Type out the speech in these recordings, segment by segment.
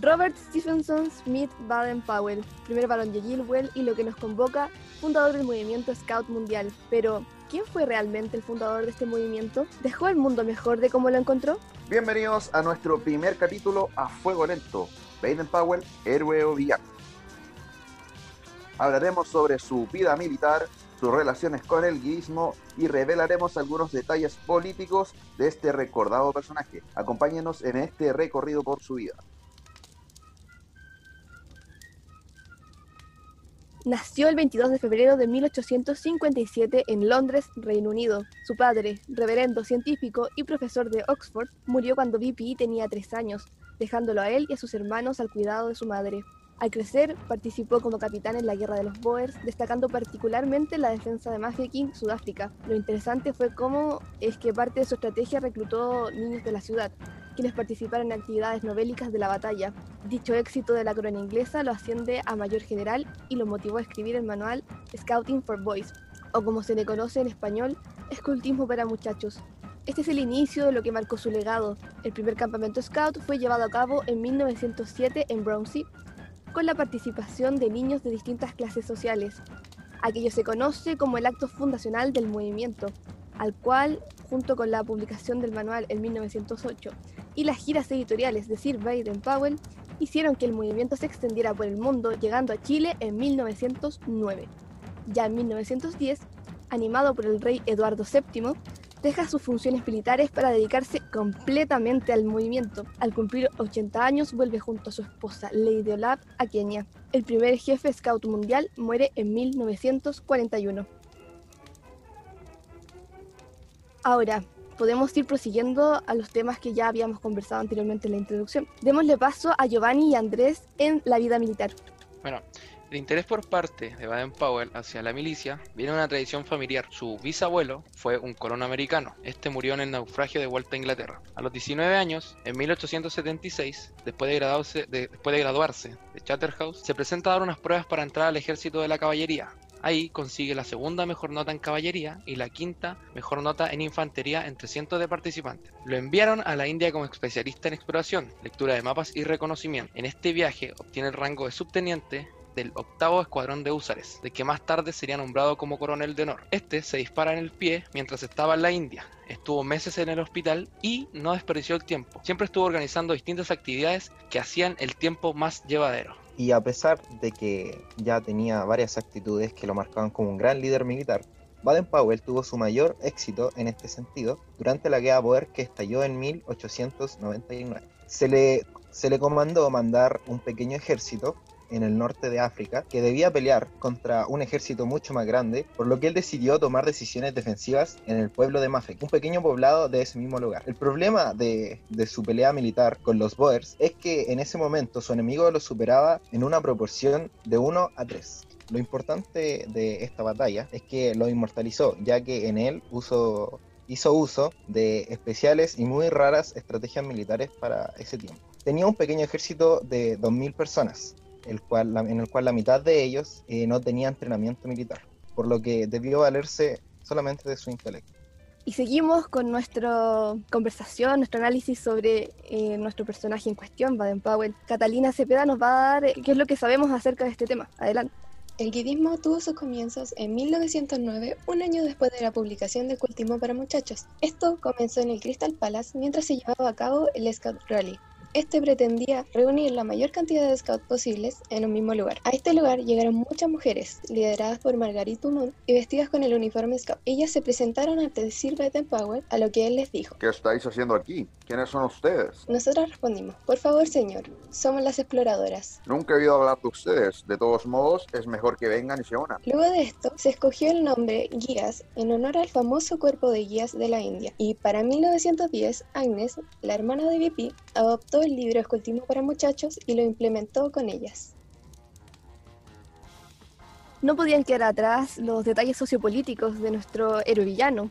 Robert Stephenson Smith Baden-Powell, primer varón de Gilwell y lo que nos convoca, fundador del movimiento Scout Mundial. Pero, ¿quién fue realmente el fundador de este movimiento? ¿Dejó el mundo mejor de cómo lo encontró? Bienvenidos a nuestro primer capítulo a Fuego Lento, Baden-Powell, héroe o villano. Hablaremos sobre su vida militar, sus relaciones con el guismo y revelaremos algunos detalles políticos de este recordado personaje. Acompáñenos en este recorrido por su vida. Nació el 22 de febrero de 1857 en Londres, Reino Unido. Su padre, reverendo científico y profesor de Oxford, murió cuando B.P. tenía tres años, dejándolo a él y a sus hermanos al cuidado de su madre. Al crecer, participó como capitán en la Guerra de los Boers, destacando particularmente la defensa de Mafeking, Sudáfrica. Lo interesante fue cómo es que parte de su estrategia reclutó niños de la ciudad, quienes participaron en actividades novélicas de la batalla. Dicho éxito de la corona inglesa lo asciende a mayor general y lo motivó a escribir el manual Scouting for Boys, o como se le conoce en español, Escultismo para Muchachos. Este es el inicio de lo que marcó su legado. El primer campamento scout fue llevado a cabo en 1907 en Brownsea, con la participación de niños de distintas clases sociales. Aquello se conoce como el acto fundacional del movimiento, al cual, junto con la publicación del manual en 1908 y las giras editoriales de Sir Baden Powell, hicieron que el movimiento se extendiera por el mundo, llegando a Chile en 1909. Ya en 1910, animado por el rey Eduardo VII, deja sus funciones militares para dedicarse completamente al movimiento. Al cumplir 80 años, vuelve junto a su esposa Lady Olaf a Kenia. El primer jefe scout mundial muere en 1941. Ahora, podemos ir prosiguiendo a los temas que ya habíamos conversado anteriormente en la introducción. Démosle paso a Giovanni y Andrés en la vida militar. Bueno, el interés por parte de Baden-Powell hacia la milicia viene de una tradición familiar. Su bisabuelo fue un colono americano. Este murió en el naufragio de vuelta a Inglaterra. A los 19 años, en 1876, después de, graduarse de, después de se presenta a dar unas pruebas para entrar al ejército de la caballería. Ahí consigue la segunda mejor nota en caballería y la quinta mejor nota en infantería entre cientos de participantes. Lo enviaron a la India como especialista en exploración, lectura de mapas y reconocimiento. En este viaje obtiene el rango de subteniente del octavo escuadrón de húsares, de que más tarde sería nombrado como coronel de honor. Este se dispara en el pie mientras estaba en la India, estuvo meses en el hospital y no desperdició el tiempo. Siempre estuvo organizando distintas actividades que hacían el tiempo más llevadero. Y a pesar de que ya tenía varias actitudes que lo marcaban como un gran líder militar, Baden-Powell tuvo su mayor éxito en este sentido durante la guerra Boer que estalló en 1899. Se le, se le comandó mandar un pequeño ejército en el norte de África que debía pelear contra un ejército mucho más grande, por lo que él decidió tomar decisiones defensivas en el pueblo de Mafek, un pequeño poblado de ese mismo lugar. El problema de, su pelea militar con los Boers es que en ese momento su enemigo lo superaba en una proporción de 1 a 3. Lo importante de esta batalla es que lo inmortalizó, ya que en él hizo uso de especiales y muy raras estrategias militares para ese tiempo. Tenía un pequeño ejército de 2.000 personas, el cual, en el cual la mitad de ellos eh, no tenía entrenamiento militar, por lo que debió valerse solamente de su intelecto. Y seguimos con nuestra conversación, nuestro análisis sobre eh, nuestro personaje en cuestión, Baden-Powell. Catalina Cepeda nos va a dar eh, qué es lo que sabemos acerca de este tema. Adelante. El guidismo tuvo sus comienzos en 1909, un año después de la publicación de Cultismo para Muchachos. Esto comenzó en el Crystal Palace mientras se llevaba a cabo el Scout Rally, este pretendía reunir la mayor cantidad de scouts posibles en un mismo lugar. A este lugar llegaron muchas mujeres, lideradas por Marguerite Dumont y vestidas con el uniforme scout. Ellas se presentaron ante Sir Power, a lo que él les dijo. ¿Qué estáis haciendo aquí? ¿Quiénes son ustedes? Nosotras respondimos, por favor señor, somos las exploradoras. Nunca he oído hablar de ustedes. De todos modos, es mejor que vengan y se unan. Luego de esto, se escogió el nombre guías en honor al famoso cuerpo de guías de la India. Y para 1910, Agnes, la hermana de VP, adoptó el libro Escultismo para Muchachos y lo implementó con ellas. No podían quedar atrás los detalles sociopolíticos de nuestro héroe villano,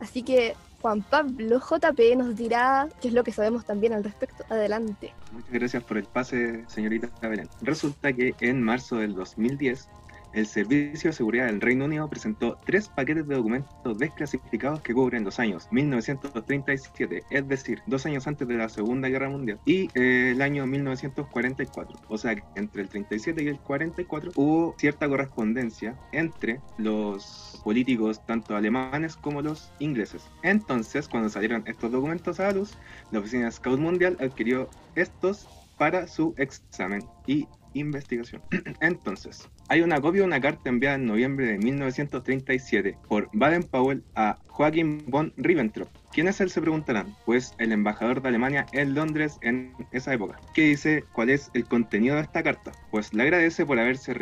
así que Juan Pablo JP nos dirá qué es lo que sabemos también al respecto. Adelante. Muchas gracias por el pase, señorita Belén. Resulta que en marzo del 2010 el Servicio de Seguridad del Reino Unido presentó tres paquetes de documentos desclasificados que cubren los años 1937, es decir, dos años antes de la Segunda Guerra Mundial, y eh, el año 1944. O sea que entre el 37 y el 44 hubo cierta correspondencia entre los políticos tanto alemanes como los ingleses. Entonces, cuando salieron estos documentos a la luz, la Oficina Scout Mundial adquirió estos para su examen y investigación. Entonces, hay una copia de una carta enviada en noviembre de 1937 por Baden-Powell a Joachim von Ribbentrop. ¿Quién es él? Se preguntarán. Pues el embajador de Alemania en Londres en esa época. ¿Qué dice? ¿Cuál es el contenido de esta carta? Pues le agradece por haberse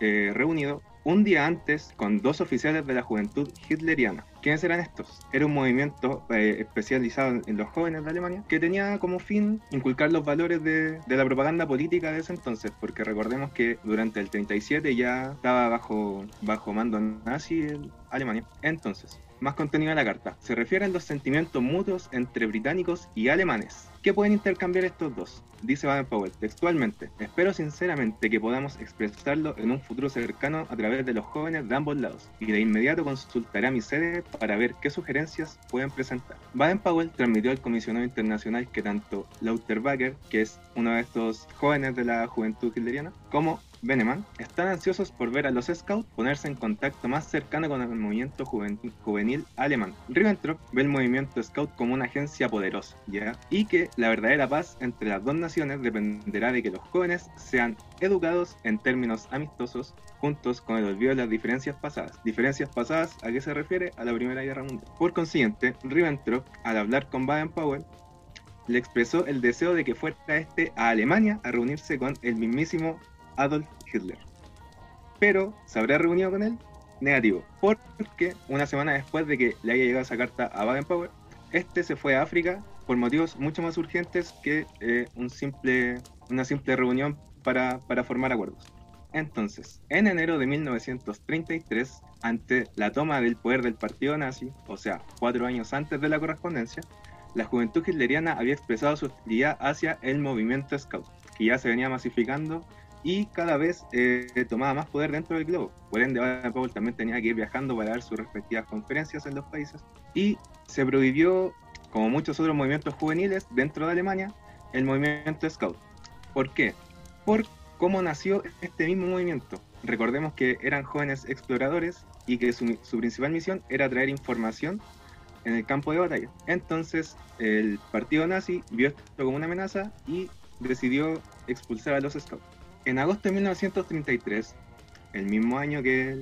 eh, reunido un día antes con dos oficiales de la juventud hitleriana. ¿Quiénes eran estos? Era un movimiento eh, especializado en los jóvenes de Alemania que tenía como fin inculcar los valores de, de, la propaganda política de ese entonces, porque recordemos que durante el 37 ya estaba bajo, bajo mando nazi en Alemania. Entonces, más contenido de la carta. Se refiere a los sentimientos mutuos entre británicos y alemanes. ¿Qué pueden intercambiar estos dos? Dice Baden-Powell textualmente, espero sinceramente que podamos expresarlo en un futuro cercano a través de los jóvenes de ambos lados y de inmediato consultaré a mi sede para ver qué sugerencias pueden presentar. Baden-Powell transmitió al comisionado internacional que tanto Lauterbach, que es uno de estos jóvenes de la juventud hitleriana, como Beneman están ansiosos por ver a los Scouts ponerse en contacto más cercano con el movimiento juvenil, alemán. Ribbentrop ve el movimiento Scout como una agencia poderosa. Y que la verdadera paz entre las dos naciones dependerá de que los jóvenes sean educados en términos amistosos, juntos con el olvido de las diferencias pasadas. Diferencias pasadas, ¿a qué se refiere? A la Primera Guerra Mundial. Por consiguiente, Ribbentrop, al hablar con Baden-Powell, le expresó el deseo de que fuera este a Alemania a reunirse con el mismísimo Adolf Hitler. Pero, ¿se habrá reunido con él? Negativo, porque una semana después de que le haya llegado esa carta a Baden-Powell, este se fue a África por motivos mucho más urgentes que eh, un simple, una simple reunión para, para formar acuerdos. Entonces, en enero de 1933, ante la toma del poder del partido nazi, o sea, cuatro años antes de la correspondencia, la juventud hitleriana había expresado su hostilidad hacia el movimiento Scout, que ya se venía masificando y cada vez eh, tomaba más poder dentro del globo. Por ende, Baden-Powell también tenía que ir viajando para dar sus respectivas conferencias en los países. Y se prohibió, como muchos otros movimientos juveniles dentro de Alemania, el movimiento Scout. ¿Por qué? Por cómo nació este mismo movimiento. Recordemos que eran jóvenes exploradores y que su, su principal misión era traer información en el campo de batalla. Entonces, el partido nazi vio esto como una amenaza y decidió expulsar a los scouts. En agosto de 1933, el mismo año que,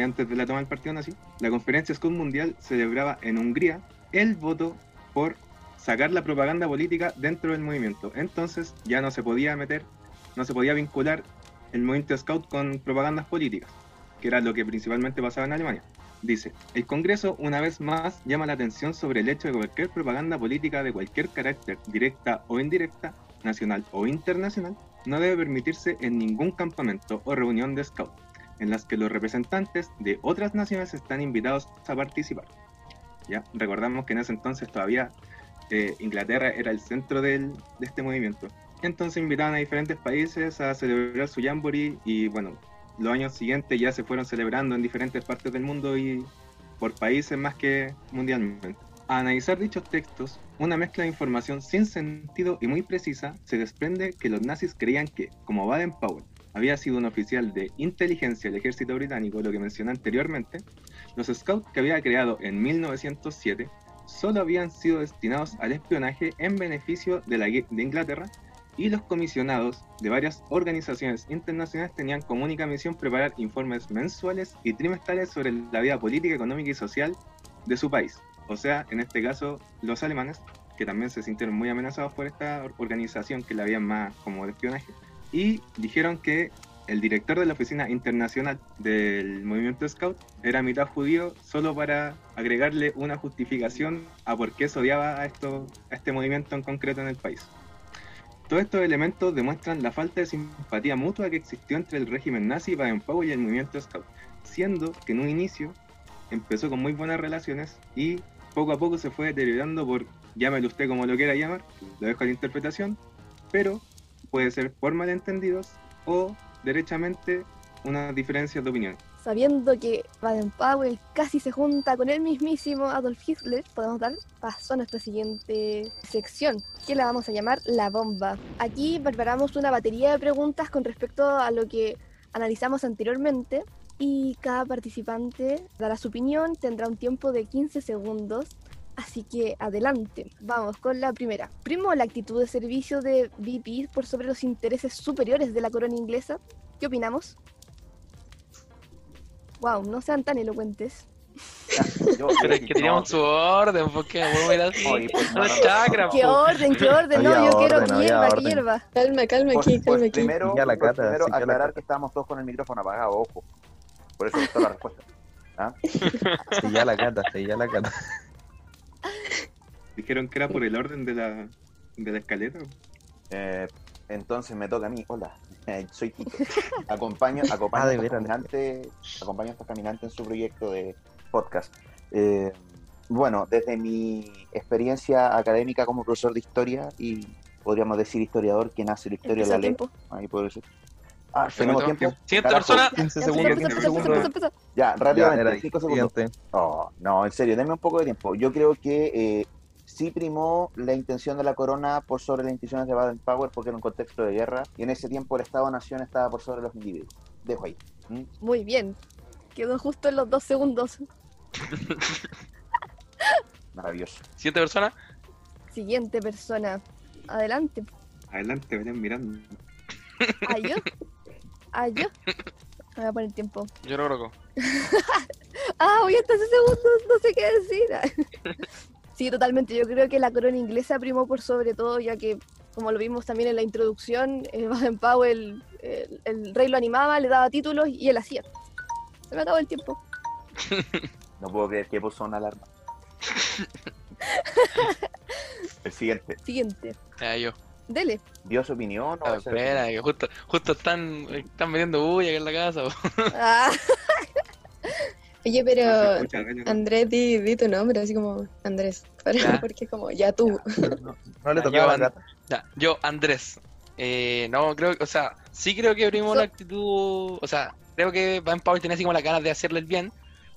antes de la toma del partido nazi, la conferencia Scout Mundial celebraba en Hungría el voto por sacar la propaganda política dentro del movimiento. Entonces ya no se podía meter, no se podía vincular el movimiento Scout con propagandas políticas, que era lo que principalmente pasaba en Alemania. Dice, el Congreso una vez más llama la atención sobre el hecho de que cualquier propaganda política de cualquier carácter, directa o indirecta, nacional o internacional, no debe permitirse en ningún campamento o reunión de scout, en las que los representantes de otras naciones están invitados a participar. ¿Ya? Recordamos que en ese entonces todavía eh, Inglaterra era el centro de este movimiento. Entonces invitaban a diferentes países a celebrar su Jamboree y bueno, los años siguientes ya se fueron celebrando en diferentes partes del mundo y por países más que mundialmente. A analizar dichos textos, una mezcla de información sin sentido y muy precisa, se desprende que los nazis creían que, como Baden-Powell había sido un oficial de inteligencia del ejército británico, lo que mencioné anteriormente, los scouts que había creado en 1907 solo habían sido destinados al espionaje en beneficio de, la, de Inglaterra y los comisionados de varias organizaciones internacionales tenían como única misión preparar informes mensuales y trimestrales sobre la vida política, económica y social de su país. O sea, en este caso, los alemanes, que también se sintieron muy amenazados por esta organización que la habían más como de espionaje, y dijeron que el director de la oficina internacional del movimiento Scout era mitad judío solo para agregarle una justificación a por qué se odiaba a, esto, a este movimiento en concreto en el país. Todos estos elementos demuestran la falta de simpatía mutua que existió entre el régimen nazi, Baden-Powell y el movimiento Scout, siendo que en un inicio empezó con muy buenas relaciones y poco a poco se fue deteriorando por, llámelo usted como lo quiera llamar, lo dejo a la interpretación, pero puede ser por malentendidos o derechamente unas diferencias de opinión. Sabiendo que Baden-Powell casi se junta con el mismísimo Adolf Hitler, podemos dar paso a nuestra siguiente sección, que la vamos a llamar La Bomba. Aquí preparamos una batería de preguntas con respecto a lo que analizamos anteriormente y cada participante dará su opinión, tendrá un tiempo de 15 segundos. Así que adelante, vamos con la primera. Primo la actitud de servicio de VP por sobre los intereses superiores de la corona inglesa. ¿Qué opinamos? Wow, no sean tan elocuentes. Yo- Pero es que teníamos su orden, porque no era así. Oye, pues, No, no, no, no. chakra, ¿Qué po. orden? ¿Qué orden? No, yo quiero orden, que había hierva, que orden. hierva. Calma, calma Pues, aquí, pues calma aquí. primero, Ya la pues, cata, primero la aclarar cata. que estábamos todos con el micrófono apagado, ojo. Por eso está la respuesta. ¿Ah? Sí, ya la cata, sí, ya la cata. Dijeron que era por el orden de la, de la escaleta. Eh, entonces me toca a mí. Hola, eh, soy Tito. Acompaño, acompaño, Ah, a de estos veras. caminantes, acompaño a estos caminantes en su proyecto de podcast. Eh, bueno, desde mi experiencia académica como profesor de historia y podríamos decir historiador, quien hace la historia Empieza la ley. tiempo. Ahí puedo decir. Ah, tenemos tiempo. Siguiente Carajo. persona. 15 Empezó, segundos, empezó, 15 empezó, empezó, segundos. Ya, rápidamente, era 5 segundos. siguiente. Oh, no, en serio, denme un poco de tiempo. Yo creo que eh, sí primó la intención de la corona por sobre las instituciones de Baden-Powell porque era un contexto de guerra y en ese tiempo el Estado-Nación estaba por sobre los individuos. Dejo ahí. ¿Mm? Muy bien. Quedó justo en los dos segundos. Maravilloso. Siguiente persona. Siguiente persona. Adelante. Adelante, vayan mirando. ¿A yo? ¿A yo? Me voy a poner tiempo. Yo lo coloco. Ah, voy hasta ese segundo, no sé qué decir. Sí, totalmente. Yo creo que la corona inglesa primó por sobre todo, ya que, como lo vimos también en la introducción, eh, Baden-Powell, el, el rey lo animaba, le daba títulos y él hacía. Se me acabó el tiempo. No puedo creer que puso una alarma. el siguiente. Siguiente. Ya, yo. Dele. ¿Dio su opinión? o Ah, va a ser- espera, que justo, justo están, están metiendo bulla acá en la casa. Ah, Oye, No pero escucha. Andrés, di, di tu nombre, así como Andrés. Para, porque como ya tú. No, no le tocaba yo. Ya, yo, Andrés. Eh, no, creo, o sea, sí creo que primó So- la actitud, o sea, creo que Van Powell tenía así como las ganas de hacerle el bien,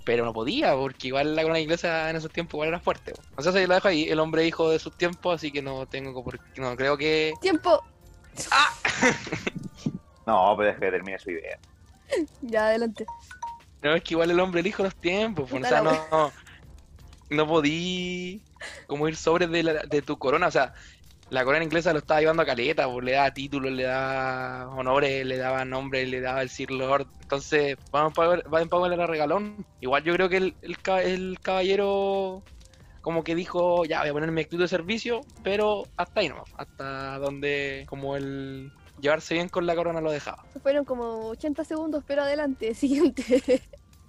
pero no podía, porque igual la corona inglesa en esos tiempos igual era fuerte. O sea, se lo dejo ahí, el hombre hijo de sus tiempos, así que no tengo por no creo que... tiempo. No, pero deje que termine su idea. Ya, adelante. No, es que igual el hombre elijo los tiempos, po, o sea, la no, no, no podí como ir sobre de, la- de tu corona, o sea, la corona inglesa lo estaba llevando a caleta, pues, le daba títulos, le daba honores, le daba nombres, le daba el Sir Lord. Entonces, Baden Powell, Baden Powell era regalón. Igual yo creo que el, el, caballero como que dijo, ya voy a poner mi actitud de servicio, pero hasta ahí nomás, hasta donde como el llevarse bien con la corona lo dejaba. Fueron como 80 segundos, pero adelante, siguiente.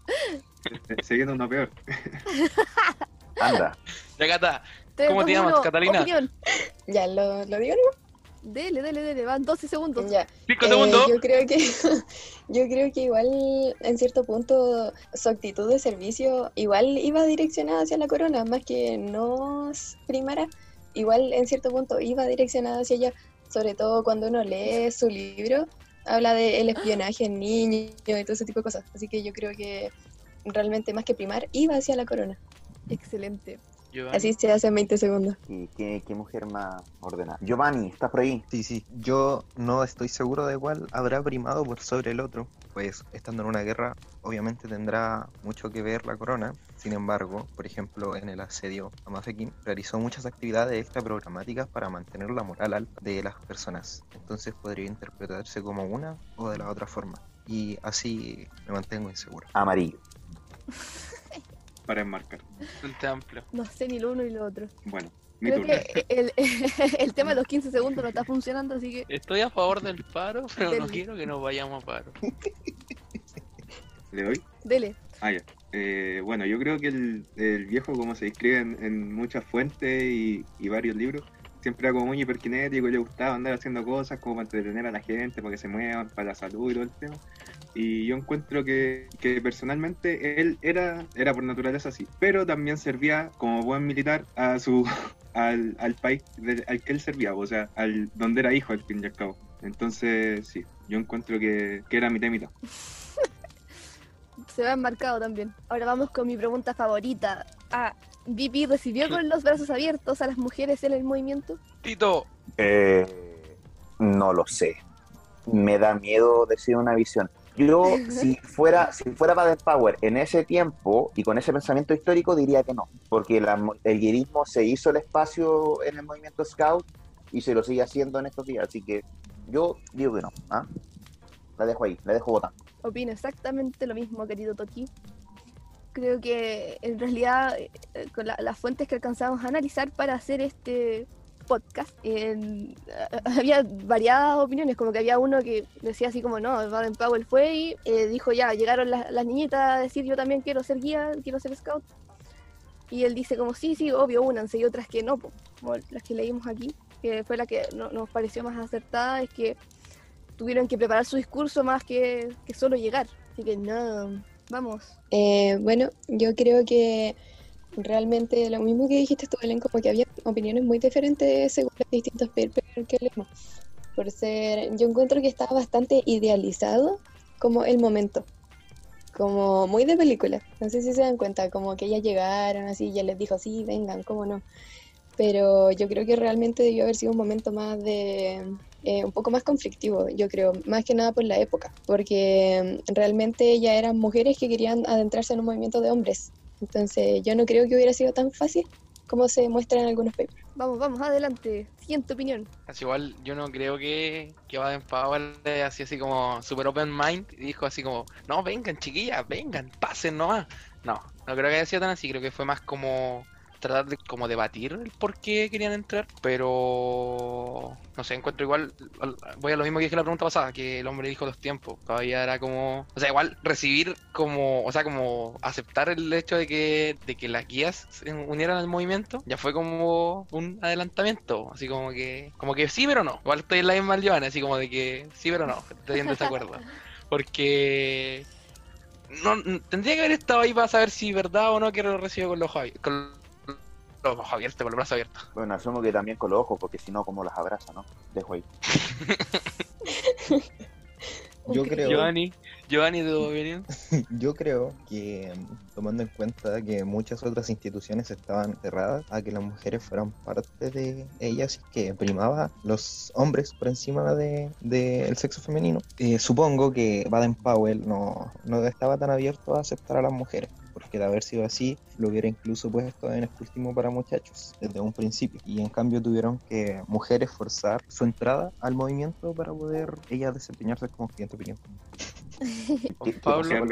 Siguiendo uno peor. Anda. Ya está. ¿Cómo te llamas, Catalina? Ya, ¿lo, digo no? Dele, dele, dele, van 12 segundos. Ya. Eh, segundos. Yo creo, que, yo creo que igual, en cierto punto, su actitud de servicio igual iba direccionada hacia la corona, más que nos primara, igual en cierto punto iba direccionada hacia ella, sobre todo cuando uno lee su libro, habla del de espionaje en niños y todo ese tipo de cosas. Así que yo creo que realmente más que primar, iba hacia la corona. Excelente. Giovanni. Así se hace en 20 segundos. ¿Y qué, qué mujer más ordenada? Giovanni, ¿estás por ahí? Sí, sí. Yo no estoy seguro de cuál habrá primado por sobre el otro. Pues estando en una guerra, obviamente tendrá mucho que ver la corona. Sin embargo, por ejemplo, en el asedio a Mafeking, realizó muchas actividades extra programáticas para mantener la moral alta de las personas. Entonces podría interpretarse como una o de la otra forma. Y así me mantengo inseguro. Amarillo. para enmarcar. Bastante amplio. No sé ni lo uno ni lo otro. Bueno, mi Creo turno. que el, el tema de los 15 segundos no está funcionando, así que Estoy a favor del paro, pero no quiero que nos vayamos a paro. ¿Le doy? dele. Ah, ya. Eh, bueno, yo creo que el, el viejo, como se describe en, en muchas fuentes y, y varios libros, siempre era como muy hiperkinético y le gustaba andar haciendo cosas como para entretener a la gente, para que se muevan, para la salud y todo el tema. Y yo encuentro que, que personalmente él era, era por naturaleza así, pero también servía como buen militar a su al, al país al que él servía, o sea, al donde era hijo al fin y al cabo. Entonces, sí, yo encuentro que, que era mitad y mitad. Se va enmarcado también. Ahora vamos con mi pregunta favorita. Ah, ¿VP recibió con los brazos abiertos a las mujeres en el movimiento? Tito, Eh, no lo sé. Me da miedo decir una visión. Yo, si fuera, si fuera Baden Power en ese tiempo y con ese pensamiento histórico, diría que no. Porque la- el guerismo se hizo el espacio en el movimiento Scout y se lo sigue haciendo en estos días. Así que yo digo que no. ¿ah? La dejo ahí, la dejo votando. Opino exactamente lo mismo, querido Toki. Creo que en realidad eh, con la- las fuentes que alcanzamos a analizar para hacer este podcast, en- había variadas opiniones, como que había uno que decía así como, no, Baden Powell fue y eh, dijo ya, llegaron las, niñitas a decir yo también quiero ser guía, quiero ser scout. Y él dice como, sí, sí, obvio, únanse, y otras que no, como las que leímos aquí, que fue la que no- nos pareció más acertada, es que tuvieron que preparar su discurso más que, que solo llegar. Así que no, vamos. Eh, bueno, yo creo que realmente lo mismo que dijiste tú, como que había opiniones muy diferentes según los distintos papers que leemos. Por ser, yo encuentro que estaba bastante idealizado como el momento, como muy de película. No sé si se dan cuenta, como que ellas llegaron así, ya les dijo, sí, vengan, cómo no. Pero yo creo que realmente debió haber sido un momento más de, eh, un poco más conflictivo, yo creo, más que nada por la época, porque mm, realmente ya eran mujeres que querían adentrarse en un movimiento de hombres. Entonces yo no creo que hubiera sido tan fácil como se muestra en algunos papers. Vamos, vamos, adelante. Siguiente opinión. así igual yo no creo que, que Baden Powell así, así como super open mind y dijo así como, no, vengan chiquillas, vengan, pasen nomás. No, no creo que haya sido tan así, creo que fue más como tratar de como debatir el por qué querían entrar, pero no sé, encuentro igual, al- voy a lo mismo que dije la pregunta pasada, que el hombre dijo dos tiempos, todavía era como, o sea, igual recibir como, o sea, como aceptar el hecho de que, de que las guías se unieran al movimiento, ya fue como un adelantamiento, así como que, como que sí pero no, igual estoy en la misma Giovanni, así como de que sí pero no, estoy en desacuerdo, porque no, tendría que haber estado ahí para saber si verdad o no que lo recibió con los con los ojos abiertos, con los brazos abiertos. Bueno, asumo que también con los ojos, porque si no, como las abraza, ¿no? Dejo ahí. Yo creo, Giovanni, yo creo que mm, tomando en cuenta que muchas otras instituciones estaban cerradas a que las mujeres fueran parte de ellas y que primaba los hombres por encima de- del sexo femenino, eh, supongo que Baden Powell no, no estaba tan abierto a aceptar a las mujeres. Porque de haber sido así, lo hubiera incluso puesto en escultismo para muchachos desde un principio. Y en cambio tuvieron que mujeres forzar su entrada al movimiento para poder ellas desempeñarse como siguiente opinión. Pablo.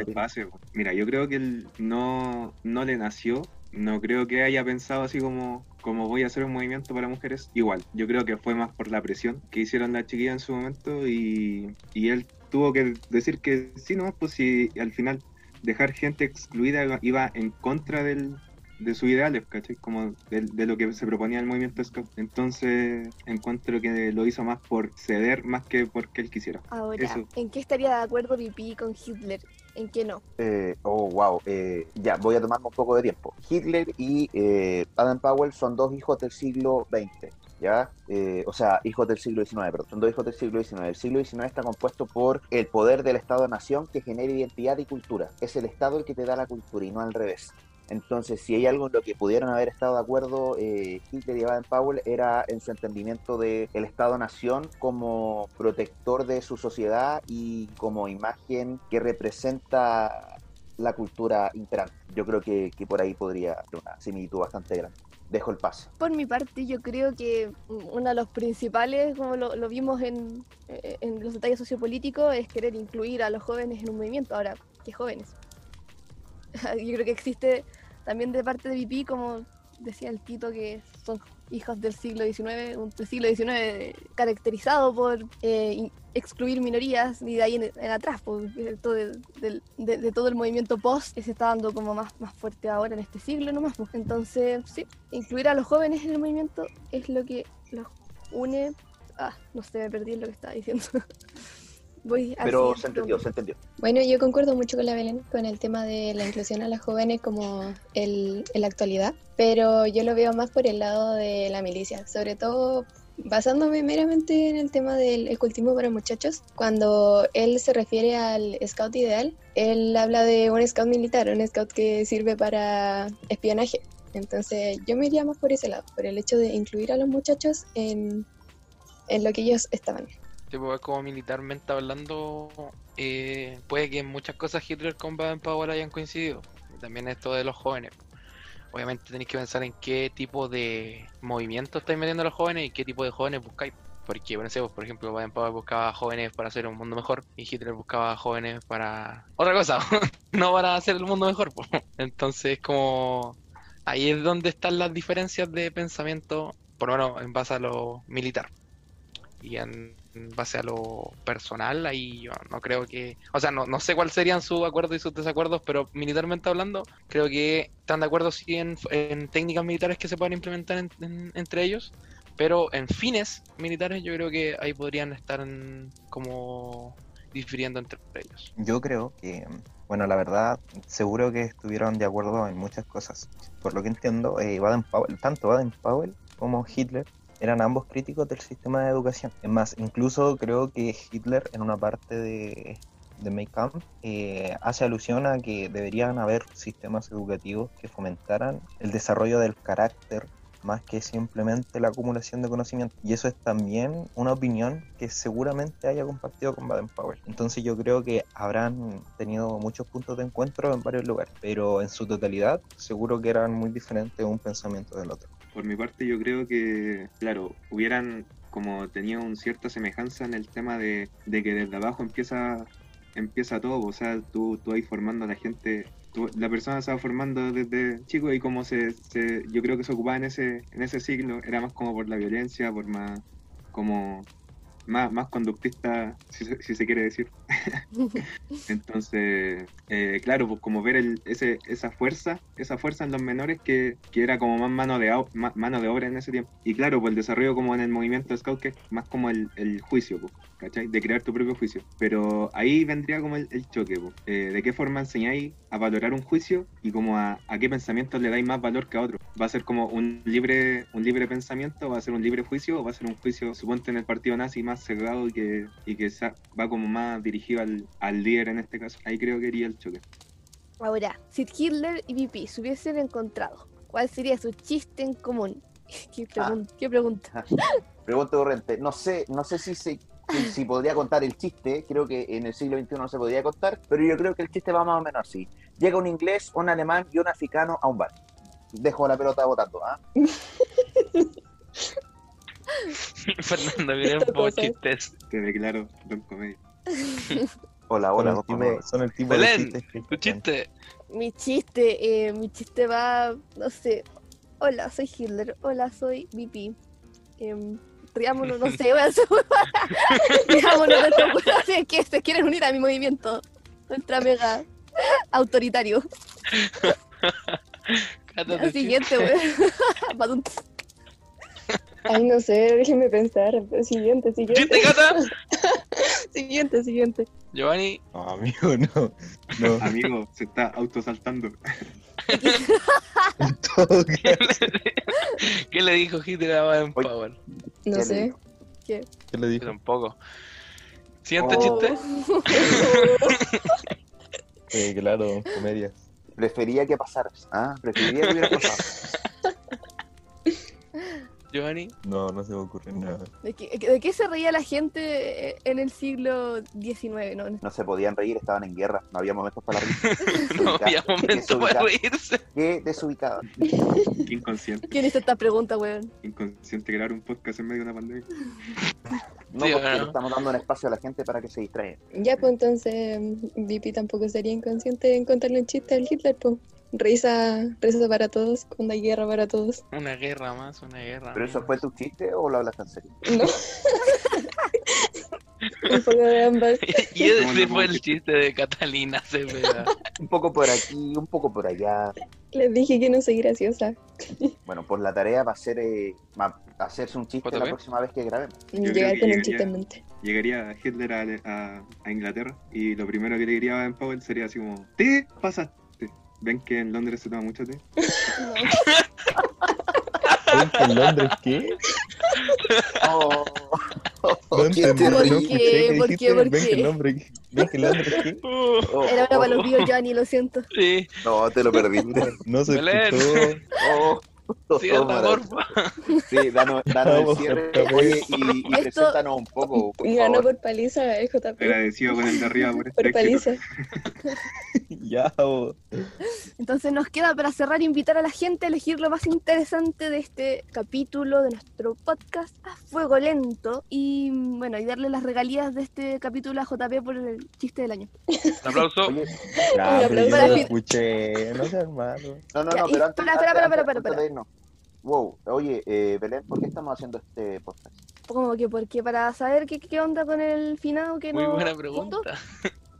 Mira, yo creo que él no, no le nació, no creo que haya pensado así como, como voy a hacer un movimiento para mujeres. Igual, yo creo que fue más por la presión que hicieron las chiquillas en su momento y, y él tuvo que decir que sí, no, pues si al final dejar gente excluida iba- en contra del, de sus ideales, ¿cachai? Como de, de lo que se proponía el movimiento Scout. Entonces encuentro que lo hizo más por ceder más que porque él quisiera. Ahora, Eso. ¿en qué estaría de acuerdo VP con Hitler? ¿En qué no? Eh, oh, wow. eh, ya, voy a tomarme un poco de tiempo. Hitler y eh, Adam Powell son dos hijos del siglo XX. ¿Ya? Eh, o sea, hijos del siglo XIX, perdón. Son dos hijos del siglo XIX. El siglo XIX está compuesto por el poder del Estado-Nación que genera identidad y cultura. Es el Estado el que te da la cultura y no al revés. Entonces, si hay algo en lo que pudieron haber estado de acuerdo eh, Hitler y Baden Powell era en su entendimiento del Estado-Nación como protector de su sociedad y como imagen que representa la cultura imperante. Yo creo que, que por ahí podría haber una similitud bastante grande. Dejo el pase. Por mi parte, yo creo que uno de los principales, como lo, lo vimos en, eh, en los detalles sociopolíticos, es querer incluir a los jóvenes en un movimiento. Ahora, ¿qué jóvenes? yo creo que existe también de parte de VP, como decía el Tito, que son hijos del siglo XIX, un siglo XIX caracterizado por eh, excluir minorías y de ahí en, atrás, el- del- de, de todo el movimiento post que se está dando como más, más fuerte ahora en este siglo nomás. pues. Entonces, sí, incluir a los jóvenes en el movimiento es lo que los une. Ah, no sé, me perdí en lo que estaba diciendo. Voy Pero se entendió, se entendió. Bueno, yo concuerdo mucho con la Belén con el tema de la inclusión a las jóvenes como el, en la actualidad, pero yo lo veo más por el lado de la milicia, sobre todo Basándome meramente en el tema del escultismo para muchachos, cuando él se refiere al scout ideal, él habla de un scout militar, un scout que sirve para espionaje. Entonces yo me iría más por ese lado, por el hecho de incluir a los muchachos en, en lo que ellos estaban. Tipo, como militarmente hablando, eh, puede que en muchas cosas Hitler con Baden-Powell hayan coincidido. También esto de los jóvenes. Obviamente tenéis que pensar en qué tipo de movimiento estáis metiendo a los jóvenes y qué tipo de jóvenes buscáis. Porque, bueno, sé, pues, por ejemplo, Baden-Powell buscaba jóvenes para hacer un mundo mejor y Hitler buscaba jóvenes para otra cosa, no para hacer el mundo mejor. pues. Entonces, como ahí es donde están las diferencias de pensamiento, por lo menos en base a lo militar. Y en base a lo personal, ahí yo no creo que. O sea, no, no sé cuáles serían sus acuerdos y sus desacuerdos, pero militarmente hablando, creo que están de acuerdo sí en, en técnicas militares que se puedan implementar en- en- entre ellos, pero en fines militares yo creo que ahí podrían estar en- como difiriendo entre ellos. Yo creo que, bueno, la verdad, seguro que estuvieron de acuerdo en muchas cosas. Por lo que entiendo, eh, Baden-Powell, tanto Baden-Powell como Hitler eran ambos críticos del sistema de educación. Es más, incluso creo que Hitler en una parte de, de Mein Kampf eh, hace alusión a que deberían haber sistemas educativos que fomentaran el desarrollo del carácter más que simplemente la acumulación de conocimiento. Y eso es también una opinión que seguramente haya compartido con Baden-Powell. Entonces yo creo que habrán tenido muchos puntos de encuentro en varios lugares, pero en su totalidad seguro que eran muy diferentes un pensamiento del otro. Por mi parte, yo creo que, claro, hubieran como tenido una cierta semejanza en el tema de, de que desde abajo empieza empieza todo, o sea, tú, tú ahí formando a la gente, la persona se va formando desde chico y como se, se, yo creo que se ocupaba en ese, en ese siglo, era más como por la violencia, por más, como, más, más conductista, si, se- si se quiere decir. Entonces, eh, claro, pues como ver el, ese, esa fuerza, esa fuerza en los menores que, que era como más mano de, mano de obra en ese tiempo. Y claro, pues el desarrollo como en el movimiento Scout, que es más como el, el juicio, pues, ¿cachai? De crear tu propio juicio. Pero ahí vendría como el, el choque. Eh, ¿De qué forma enseñáis a valorar un juicio y como a, a qué pensamientos le dais más valor que a otro? ¿Va a ser como un libre, un libre pensamiento? ¿Va a ser un libre juicio? ¿O va a ser un juicio, suponte en el partido nazi, más cerrado y que, y que sa- va como más dirigido al, al líder en este caso? Ahí creo que iría el choque. Ahora, si Hitler y VP se hubiesen encontrado, ¿cuál sería su chiste en común? ¿Qué, pregun- qué pregunta? Pregunta corriente. No sé, no sé si se si, podría contar el chiste, creo que en el siglo XXI no se podría contar, pero yo creo que el chiste va más o menos así. Llega un inglés, un alemán y un africano a un bar. Dejo la pelota votando, ¿ah? Fernando, miren por chistes. Te declaro Don Comedia. Hola, Son hola, el tipo, son el tipo de chistes que Tu chiste. Mi chiste, eh, mi chiste va, no sé. Hola, soy Hitler. Hola, soy VP. Em, riámonos, no sé, hacer Riámonos de estos hueones que se quieren unir a mi movimiento. Ultra mega autoritario. Siguiente, weón. Ay, no sé, déjenme pensar. Siguiente, siguiente. ¿Chiste, Cata? Siguiente, siguiente. Giovanni, No, amigo, no. No, Amigo, se está autosaltando. todo caso, ¿qué le dijo Hitler a Baden. Powell? No ¿Qué le sé. dijo? ¿Qué? ¿qué le dijo? tampoco. Siguiente Oh. chiste. Eh, claro, comedias. Prefería que pasara. ¿ah? Prefería que hubiera pasado. Giovanni, No, no se me ocurre nada. ¿De qué, de qué se reía la gente eh, en el siglo XIX? No, no. Se podían reír, estaban en guerra. No había momentos para la risa. no había momento para reírse. Qué desubicado. Qué inconsciente. ¿Quién hizo esta pregunta, weón? Inconsciente crear un podcast en medio de una pandemia. No, Sí, porque bueno. le estamos dando un espacio a la gente para que se distraiga. Ya, pues entonces, VP tampoco sería inconsciente en contarle un chiste al Hitler, pues. Risa, risa para todos, hay guerra para todos. Una guerra más, una guerra ¿Pero eso fue tu chiste o lo hablaste en serio? No. un poco de ambas. y ese No, no, fue no. el chiste de Catalina Cepeda. Un poco por aquí, un poco por allá. Les dije que no soy graciosa. Bueno, pues la tarea va a ser eh, va a hacerse un chiste ¿Otra la vez? próxima vez que grabemos. Llegar con un llegaría- chiste en mente. Llegaría Hitler a, a- a Inglaterra y lo primero que le diría a Baden Powell sería así como: ¿Te pasaste? ¿Ven que en Londres se toma mucho té? No. ¿Ven que en Londres qué? Oh, ¿Por escuché qué? qué ¿Por qué? ¿Por Ven que qué? ven que el nombre qué. Uh, Era una para los Johnny, lo siento. sí, No, te lo perdiste. No se Belén. escuchó. Oh, sí, porfa. Danos, danos el cierre oye, y, y Esto- preséntanos un poco, por Ganó por paliza el JP. Agradecido con el de arriba por este Por paliza. Ya, bo. Entonces nos queda para cerrar invitar a la gente a elegir lo más interesante de este capítulo de nuestro podcast a fuego lento y bueno, y darle las regalías de este capítulo a JP por el chiste del año. Un aplauso. Oye, Ya, Un yo aplauso lo escuché. No seas malo. no, no, Ya, no, y- pero antes, espera, espera, antes- espera, antes espera, de irnos. Wow, oye, eh, Belén, ¿por qué estamos haciendo este podcast? Como que porque para saber qué, qué onda con el finado que Muy no buena junto, pregunta.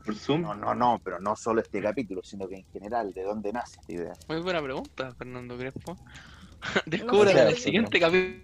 Por Zoom. No, no, no, pero no solo este capítulo, sino que en general, ¿de dónde nace esta idea? Muy buena pregunta, Fernando Crespo. Descubran sé. en el siguiente capítulo.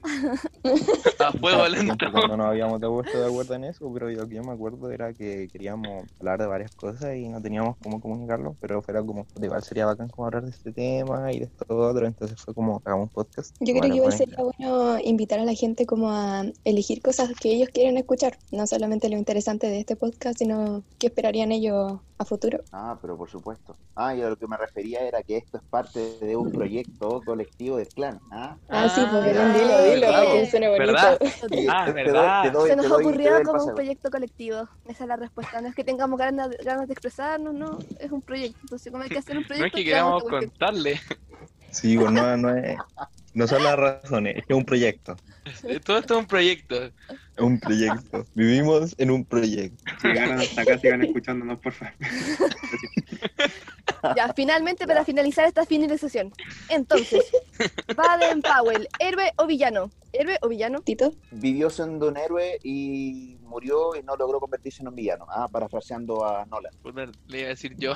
A fuego lento. Cuando nos habíamos de puesto de acuerdo en eso, pero lo que yo me acuerdo era que queríamos hablar de varias cosas y no teníamos cómo comunicarlo, pero fuera como, igual sería bacán como hablar de este tema y de esto otro, entonces fue como, hagamos un podcast. Yo creo Bueno, que igual sería bueno invitar a la gente como a elegir cosas que ellos quieren escuchar, no solamente lo interesante de este podcast, sino qué esperarían ellos a futuro. Ah, pero por supuesto. Ah, y a lo que me refería era que esto es parte de un proyecto colectivo del clan. Ah, Ah, sí, pues Belén, Ah, dilo, dilo, ¿verdad? para que suene bonito. ¿Verdad? Ah, te- te verdad. doy- te doy- Se nos doy- ocurrió como un proyecto colectivo. Esa es la respuesta. No es que tengamos ganas, ganas de expresarnos, no. Es un proyecto. Entonces, como hay que hacer un No proyecto, es que queramos contarle. Sí, pues no, no es, no son las razones, es que es un proyecto, Todo esto es un proyecto. Un proyecto. Vivimos en un proyecto. Si llegaron hasta acá, sigan escuchándonos, por favor. Ya, finalmente, para finalizar esta finalización. Entonces, Baden Powell, ¿héroe o villano? ¿Héroe o villano? Tito, Vivió siendo un héroe y murió y no logró convertirse en un villano. Ah, parafraseando a Nolan. Puta, Le iba a decir yo.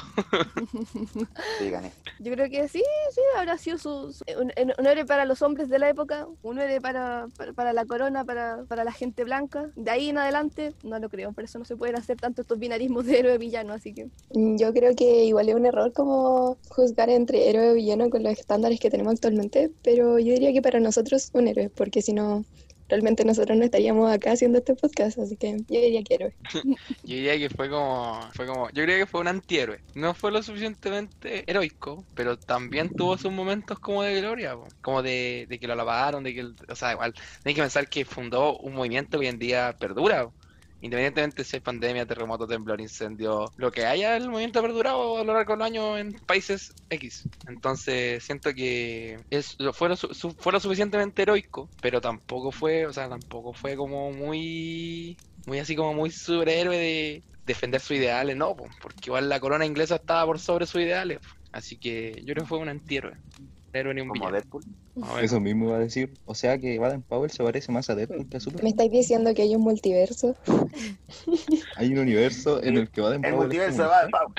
Sí, gané. Yo creo que sí, sí, habrá sido su, su- un, un héroe para los hombres de la época, un héroe para, para, para la corona, para, para la gente blanca. De ahí en adelante, no lo creo, por eso no se pueden hacer tanto estos binarismos de héroe villano, así que yo creo que igual es un error como juzgar entre héroe y villano con los estándares que tenemos actualmente, pero yo diría que para nosotros un héroe, porque si no, realmente nosotros no estaríamos acá haciendo este podcast, así que yo diría que héroe. Yo diría que fue como, fue como, yo creo que fue un antihéroe. No fue lo suficientemente heroico, pero también tuvo sus momentos como de gloria, como de, de que lo alabaron, de que, o sea, igual, hay que pensar que fundó un movimiento que hoy en día perdura. po. Independientemente si es pandemia, terremoto, temblor, incendio, lo que haya, el movimiento ha perdurado a lo largo del año en países X. Entonces siento que es, fue, lo, su- fue suficientemente heroico, pero tampoco fue, o sea, tampoco fue como muy muy así como muy superhéroe de defender sus ideales, no, po, porque igual la corona inglesa estaba por sobre sus ideales, así que yo creo que fue un antihéroe, héroe ni un Como villano. Deadpool. Vamos a ver. Eso mismo iba a decir. O sea que Baden Powell se parece más a Deadpool que a ¿Me Superman. estáis diciendo que hay un multiverso? Hay un universo en el que Baden El Powell es multiverso como va un Pau.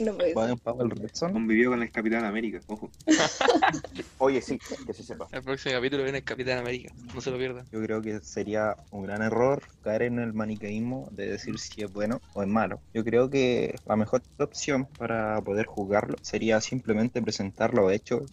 No puede ser. Powell. Convivió con el Capitán América, ojo. Oye, sí, que se sepa. El próximo capítulo viene el Capitán América, no se lo pierdan. Yo creo que sería un gran error caer en el maniqueísmo de decir si es bueno o es malo. Yo creo que la mejor opción para poder juzgarlo sería simplemente presentar lo hecho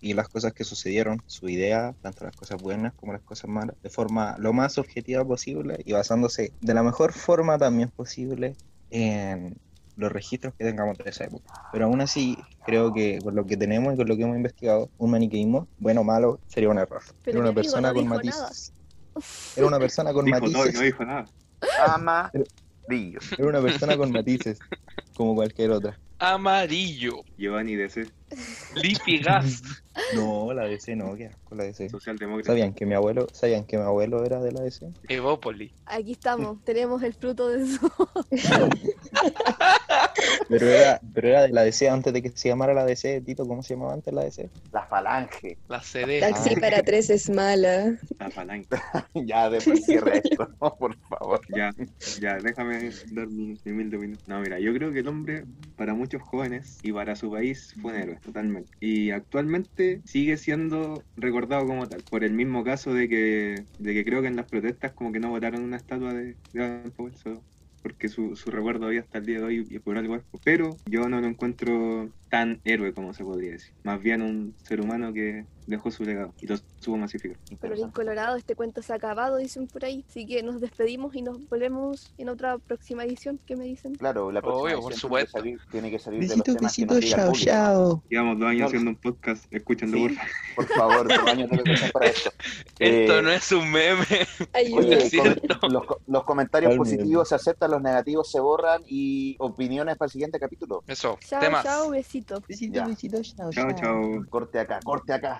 y las cosas que sucedieron, su idea, tanto las cosas buenas como las cosas malas, de forma lo más objetiva posible y basándose de la mejor forma también posible en los registros que tengamos de esa época. Pero aún así, creo que con lo que tenemos y con lo que hemos investigado, un maniqueísmo, bueno o malo, sería un error. Pero Era una amigo persona no con matices. Era una persona con Dijo matices. no dijo nada. Amarillo. Era una persona con matices, como cualquier otra. Amarillo, Giovanni DC, Lippy Gas. No, la DC no, qué asco la DC. socialdemócrata. ¿Sabían que mi abuelo, sabían que mi abuelo era de la DC? Evópoli. aquí estamos, tenemos el fruto de su... Pero era, pero era de la DC antes de que se llamara la DC, Tito, ¿cómo se llamaba antes la DC? La falange. La CD. Taxi para tres es mala. La palanca. ya, después cierra esto, por favor. Ya, ya, déjame dar mi, mi humilde opinión. No, mira, yo creo que el hombre, para muchos jóvenes y para su país, fue un héroe, totalmente. Y actualmente sigue siendo recordado como tal. Por el mismo caso de que, de que creo que en las protestas como que no votaron una estatua de, de Powell, porque su, su recuerdo había hasta el día de hoy y por algo es. Pero yo no lo encuentro tan héroe como se podría decir. Más bien un ser humano que dejó su legado y lo supo masificar. Colorín Interesante. colorado, este cuento se ha acabado, dicen por ahí. Así que nos despedimos y nos volvemos en otra próxima edición. ¿Qué me dicen? Claro, la próxima Obvio, por edición tiene que supuesto. salir, tiene que salir de los Besitos, temas que nos diga el chao, chao. Llevamos dos años haciendo un podcast, escuchando Sí. por favor. Por favor, dos años de para esto. Esto Eh, no es un meme. Oye, los, co- los comentarios positivos se aceptan, los negativos se borran y opiniones para el siguiente capítulo. Eso, Chao, temas. chao, besito. Besitos, chao, Chao, chao. Corte acá, corte acá.